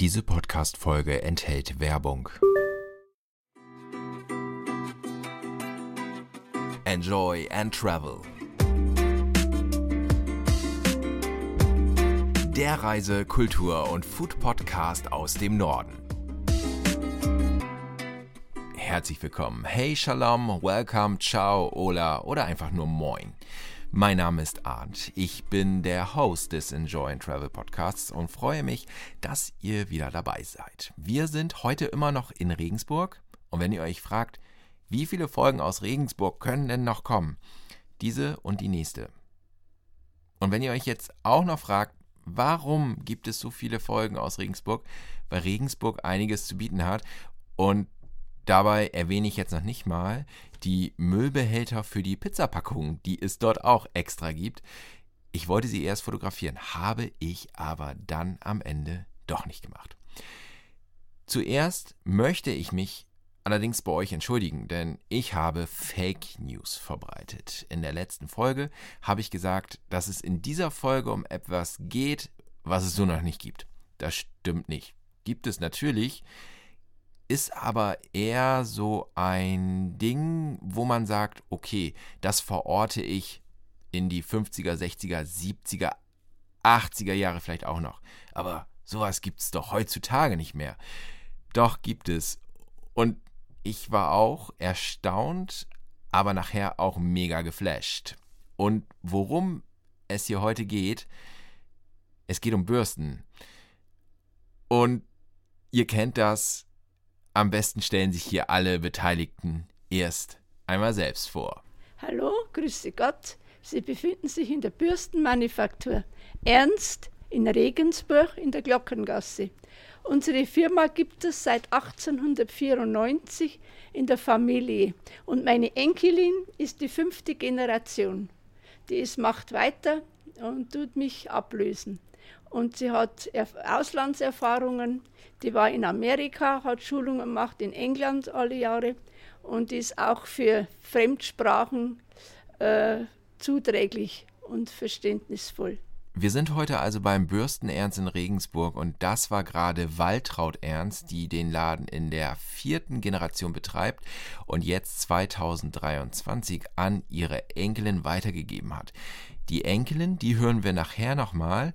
Diese Podcast-Folge enthält Werbung. Enjoy and Travel. Der Reise-, Kultur- und Food-Podcast aus dem Norden. Herzlich willkommen. Hey, Shalom, Welcome, Ciao, Ola oder einfach nur Moin. Mein Name ist Arndt. Ich bin der Host des Enjoy and Travel Podcasts und freue mich, dass ihr wieder dabei seid. Wir sind heute immer noch in Regensburg und wenn ihr euch fragt, wie viele Folgen aus Regensburg können denn noch kommen? Diese und die nächste. Und wenn ihr euch jetzt auch noch fragt, warum gibt es so viele Folgen aus Regensburg? Weil Regensburg einiges zu bieten hat und Dabei erwähne ich jetzt noch nicht mal die Müllbehälter für die Pizzapackungen, die es dort auch extra gibt. Ich wollte sie erst fotografieren, habe ich aber dann am Ende doch nicht gemacht. Zuerst möchte ich mich allerdings bei euch entschuldigen, denn ich habe Fake News verbreitet. In der letzten Folge habe ich gesagt, dass es in dieser Folge um etwas geht, was es so noch nicht gibt. Das stimmt nicht. Gibt es natürlich, ist aber eher so ein Ding, wo man sagt, okay, das verorte ich in die 50er, 60er, 70er, 80er Jahre vielleicht auch noch. Aber sowas gibt es doch heutzutage nicht mehr. Doch gibt es. Und ich war auch erstaunt, aber nachher auch mega geflasht. Und worum es hier heute geht, es geht um Bürsten. Und ihr kennt das, am besten stellen sich hier alle Beteiligten erst einmal selbst vor. Hallo, grüße Gott. Sie befinden sich in der Bürstenmanufaktur Ernst in Regensburg in der Glockengasse. Unsere Firma gibt es seit 1894 in der Familie und meine Enkelin ist die fünfte Generation. Die ist, macht weiter und tut mich ablösen und sie hat Auslandserfahrungen. Die war in Amerika, hat Schulungen gemacht, in England alle Jahre und ist auch für Fremdsprachen äh, zuträglich und verständnisvoll. Wir sind heute also beim Bürsten Ernst in Regensburg und das war gerade Waltraud Ernst, die den Laden in der vierten Generation betreibt und jetzt 2023 an ihre Enkelin weitergegeben hat. Die Enkelin, die hören wir nachher nochmal,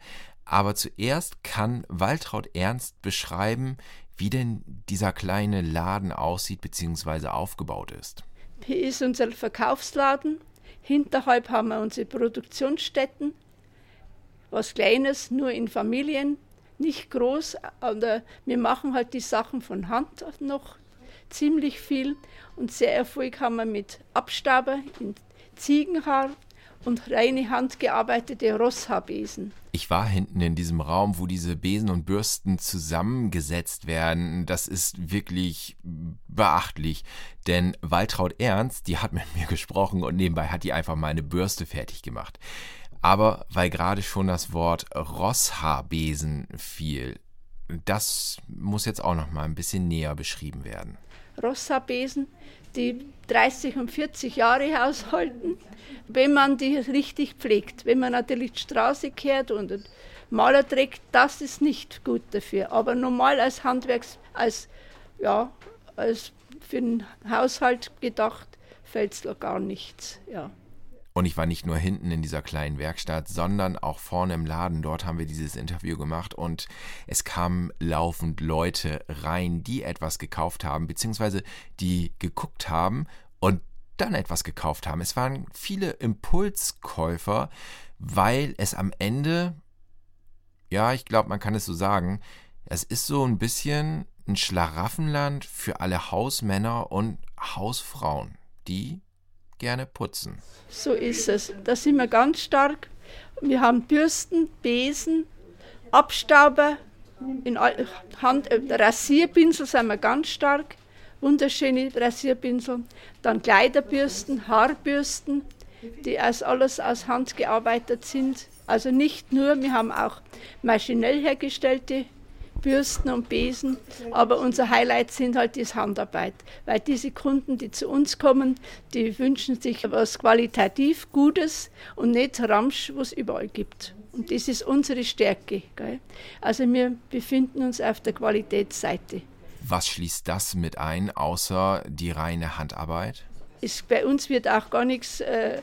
aber zuerst kann Waltraud Ernst beschreiben, wie denn dieser kleine Laden aussieht bzw. aufgebaut ist. Hier ist unser Verkaufsladen. Hinterhalb haben wir unsere Produktionsstätten. Was Kleines, nur in Familien, nicht groß. Aber wir machen halt die Sachen von Hand noch ziemlich viel. Und sehr Erfolg haben wir mit Abstauber in Ziegenhaar und reine handgearbeitete Rosshaarbesen. Ich war hinten in diesem Raum, wo diese Besen und Bürsten zusammengesetzt werden. Das ist wirklich beachtlich. Denn Waltraud Ernst, die hat mit mir gesprochen und nebenbei hat die einfach mal eine Bürste fertig gemacht. Aber weil gerade schon das Wort Rosshaarbesen fiel, das muss jetzt auch noch mal ein bisschen näher beschrieben werden. Rosshaarbesen, die 30 und 40 Jahre aushalten, wenn man die richtig pflegt. Wenn man natürlich die Straße kehrt und Maler trägt, das ist nicht gut dafür. Aber normal als Handwerks, als, ja, als für den Haushalt gedacht, fällt es gar nichts. Ja. Und ich war nicht nur hinten in dieser kleinen Werkstatt, sondern auch vorne im Laden. Dort haben wir dieses Interview gemacht und es kamen laufend Leute rein, die etwas gekauft haben, beziehungsweise die geguckt haben und dann etwas gekauft haben. Es waren viele Impulskäufer, weil es am Ende, ja, ich glaube, man kann es so sagen, es ist so ein bisschen ein Schlaraffenland für alle Hausmänner und Hausfrauen, die gerne putzen. So ist es. Da sind wir ganz stark. Wir haben Bürsten, Besen, Abstauber, in Hand, äh, Rasierpinsel sind wir ganz stark. Wunderschöne Rasierpinsel. Dann Kleiderbürsten, Haarbürsten, die als alles aus Hand gearbeitet sind. Also nicht nur, wir haben auch maschinell hergestellte Bürsten und Besen, aber unser Highlight sind halt die Handarbeit, weil diese Kunden, die zu uns kommen, die wünschen sich was qualitativ Gutes und nicht Ramsch, was es überall gibt. Und das ist unsere Stärke. Gell? Also wir befinden uns auf der Qualitätsseite. Was schließt das mit ein, außer die reine Handarbeit? Es, bei uns wird auch gar nichts, äh,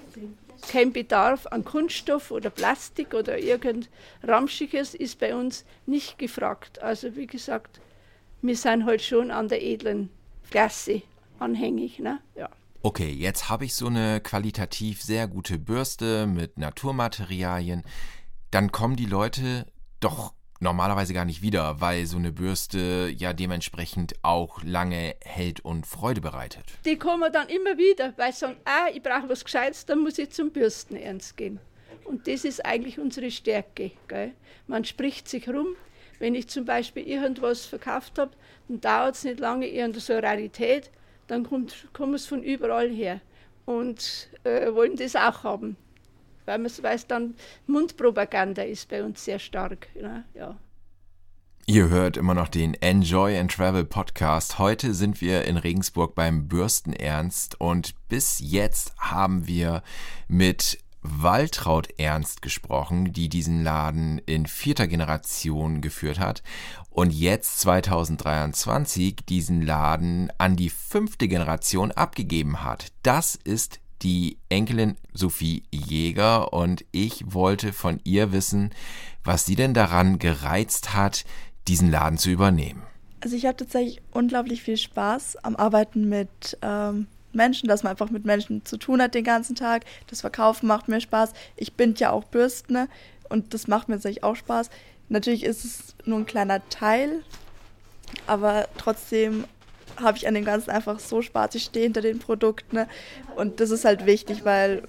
kein Bedarf an Kunststoff oder Plastik oder irgend Ramschiges ist bei uns nicht gefragt. Also wie gesagt, wir sind halt schon an der edlen Klasse anhängig. Ne? Ja. Okay, jetzt habe ich so eine qualitativ sehr gute Bürste mit Naturmaterialien. Dann kommen die Leute doch normalerweise gar nicht wieder, weil so eine Bürste ja dementsprechend auch lange hält und Freude bereitet. Die kommen dann immer wieder, weil sie sagen, ah, ich brauche was Gescheites, dann muss ich zum Bürstenernst gehen. Und das ist eigentlich unsere Stärke. Gell? Man spricht sich rum. Wenn ich zum Beispiel irgendwas verkauft habe, dann dauert es nicht lange, irgendeine so Rarität, dann kommt, kommt es von überall her und äh, wollen das auch haben weil man weiß dann, Mundpropaganda ist bei uns sehr stark. Ne? Ja. Ihr hört immer noch den Enjoy and Travel Podcast. Heute sind wir in Regensburg beim Bürstenernst und bis jetzt haben wir mit Waltraud Ernst gesprochen, die diesen Laden in vierter Generation geführt hat und jetzt 2023 diesen Laden an die fünfte Generation abgegeben hat. Das ist die Enkelin Sophie Jäger und ich wollte von ihr wissen, was sie denn daran gereizt hat, diesen Laden zu übernehmen. Also ich habe tatsächlich unglaublich viel Spaß am Arbeiten mit ähm, Menschen, dass man einfach mit Menschen zu tun hat den ganzen Tag. Das Verkaufen macht mir Spaß. Ich bin ja auch Bürstner und das macht mir tatsächlich auch Spaß. Natürlich ist es nur ein kleiner Teil, aber trotzdem habe ich an dem Ganzen einfach so Spaß. Ich stehe hinter den Produkten ne? und das ist halt wichtig, weil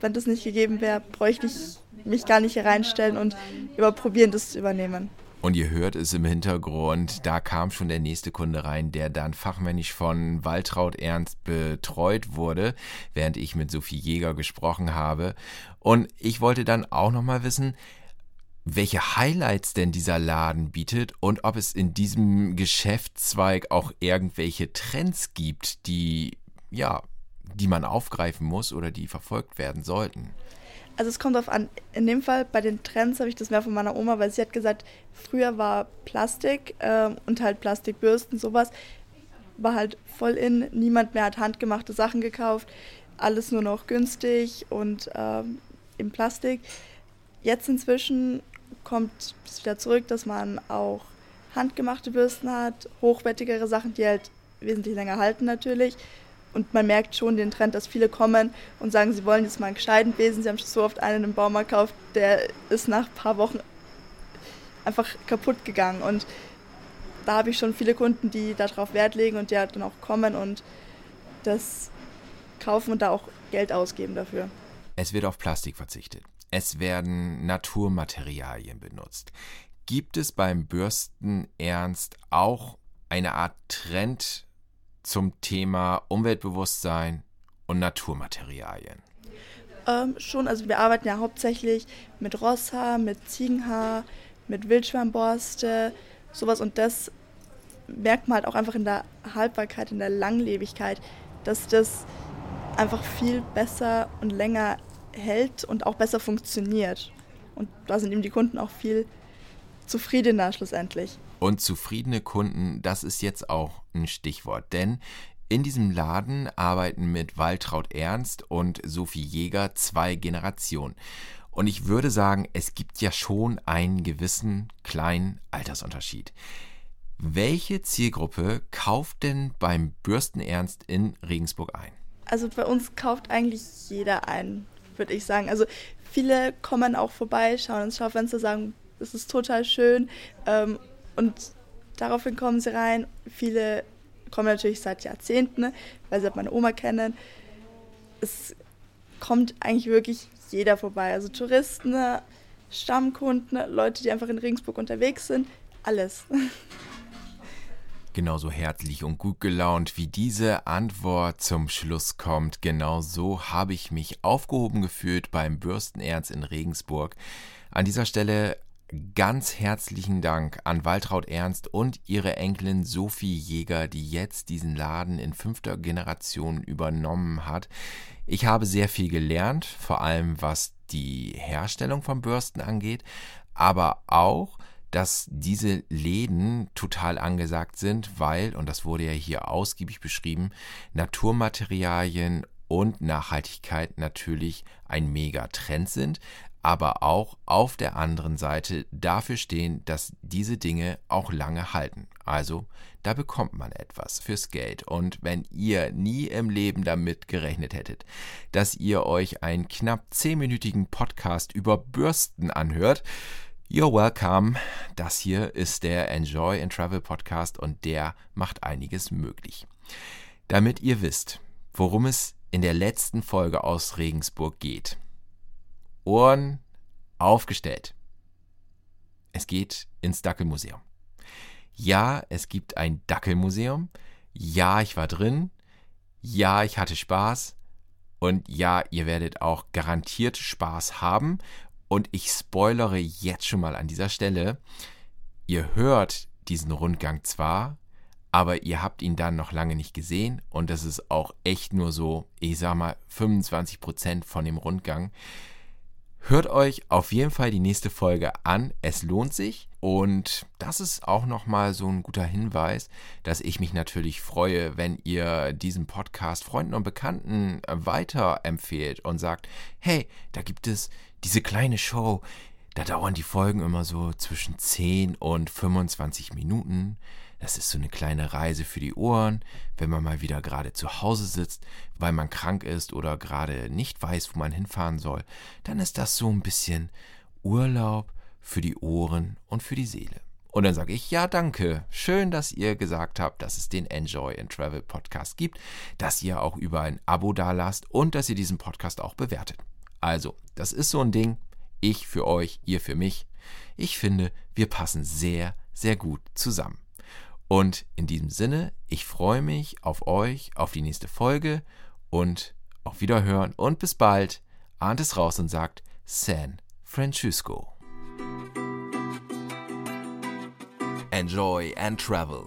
wenn das nicht gegeben wäre, bräuchte ich mich gar nicht hier reinstellen und überprobieren, das zu übernehmen. Und ihr hört es im Hintergrund, da kam schon der nächste Kunde rein, der dann fachmännisch von Waltraud Ernst betreut wurde, während ich mit Sophie Jäger gesprochen habe. Und ich wollte dann auch nochmal wissen, welche Highlights denn dieser Laden bietet und ob es in diesem Geschäftszweig auch irgendwelche Trends gibt, die ja, die man aufgreifen muss oder die verfolgt werden sollten. Also es kommt darauf an, in dem Fall bei den Trends habe ich das mehr von meiner Oma, weil sie hat gesagt, früher war Plastik äh, und halt Plastikbürsten, sowas, war halt voll in, niemand mehr hat handgemachte Sachen gekauft, alles nur noch günstig und ähm, im Plastik. Jetzt inzwischen kommt es wieder zurück, dass man auch handgemachte Bürsten hat, hochwertigere Sachen, die halt wesentlich länger halten natürlich. Und man merkt schon den Trend, dass viele kommen und sagen, sie wollen jetzt mal einen gescheiten Besen. Sie haben schon so oft einen im Baumarkt gekauft, der ist nach ein paar Wochen einfach kaputt gegangen. Und da habe ich schon viele Kunden, die darauf Wert legen und die halt dann auch kommen und das kaufen und da auch Geld ausgeben dafür. Es wird auf Plastik verzichtet. Es werden Naturmaterialien benutzt. Gibt es beim Bürsten Ernst auch eine Art Trend zum Thema Umweltbewusstsein und Naturmaterialien? Ähm, schon, also wir arbeiten ja hauptsächlich mit Rosshaar, mit Ziegenhaar, mit Wildschwamborste, sowas und das merkt man halt auch einfach in der Haltbarkeit, in der Langlebigkeit, dass das einfach viel besser und länger hält und auch besser funktioniert. Und da sind ihm die Kunden auch viel zufriedener schlussendlich. Und zufriedene Kunden, das ist jetzt auch ein Stichwort, denn in diesem Laden arbeiten mit Waltraud Ernst und Sophie Jäger zwei Generationen. Und ich würde sagen, es gibt ja schon einen gewissen kleinen Altersunterschied. Welche Zielgruppe kauft denn beim Bürstenernst in Regensburg ein? Also bei uns kauft eigentlich jeder ein würde ich sagen. Also viele kommen auch vorbei, schauen ins Schaufenster, sagen, es ist total schön ähm, und daraufhin kommen sie rein. Viele kommen natürlich seit Jahrzehnten, ne, weil sie halt meine Oma kennen. Es kommt eigentlich wirklich jeder vorbei. Also Touristen, Stammkunden, Leute, die einfach in Regensburg unterwegs sind, alles. genauso herzlich und gut gelaunt, wie diese Antwort zum Schluss kommt. Genau so habe ich mich aufgehoben gefühlt beim Bürstenernst in Regensburg. An dieser Stelle ganz herzlichen Dank an Waltraud Ernst und ihre Enkelin Sophie Jäger, die jetzt diesen Laden in fünfter Generation übernommen hat. Ich habe sehr viel gelernt, vor allem was die Herstellung von Bürsten angeht, aber auch, dass diese Läden total angesagt sind, weil, und das wurde ja hier ausgiebig beschrieben, Naturmaterialien und Nachhaltigkeit natürlich ein Megatrend sind, aber auch auf der anderen Seite dafür stehen, dass diese Dinge auch lange halten. Also da bekommt man etwas fürs Geld. Und wenn ihr nie im Leben damit gerechnet hättet, dass ihr euch einen knapp zehnminütigen Podcast über Bürsten anhört, You're welcome. Das hier ist der Enjoy and Travel Podcast und der macht einiges möglich. Damit ihr wisst, worum es in der letzten Folge aus Regensburg geht, Ohren aufgestellt. Es geht ins Dackelmuseum. Ja, es gibt ein Dackelmuseum. Ja, ich war drin. Ja, ich hatte Spaß. Und ja, ihr werdet auch garantiert Spaß haben. Und ich spoilere jetzt schon mal an dieser Stelle. Ihr hört diesen Rundgang zwar, aber ihr habt ihn dann noch lange nicht gesehen und das ist auch echt nur so, ich sag mal, 25% von dem Rundgang. Hört euch auf jeden Fall die nächste Folge an. Es lohnt sich. Und das ist auch nochmal so ein guter Hinweis, dass ich mich natürlich freue, wenn ihr diesen Podcast Freunden und Bekannten weiterempfehlt und sagt, hey, da gibt es diese kleine Show. Da dauern die Folgen immer so zwischen 10 und 25 Minuten. Das ist so eine kleine Reise für die Ohren, wenn man mal wieder gerade zu Hause sitzt, weil man krank ist oder gerade nicht weiß, wo man hinfahren soll. Dann ist das so ein bisschen Urlaub für die Ohren und für die Seele. Und dann sage ich, ja, danke. Schön, dass ihr gesagt habt, dass es den Enjoy and Travel Podcast gibt, dass ihr auch über ein Abo dalasst und dass ihr diesen Podcast auch bewertet. Also, das ist so ein Ding. Ich für euch, ihr für mich. Ich finde, wir passen sehr, sehr gut zusammen. Und in diesem Sinne, ich freue mich auf euch, auf die nächste Folge und auf Wiederhören und bis bald. Ahnt es raus und sagt San Francisco. Enjoy and Travel.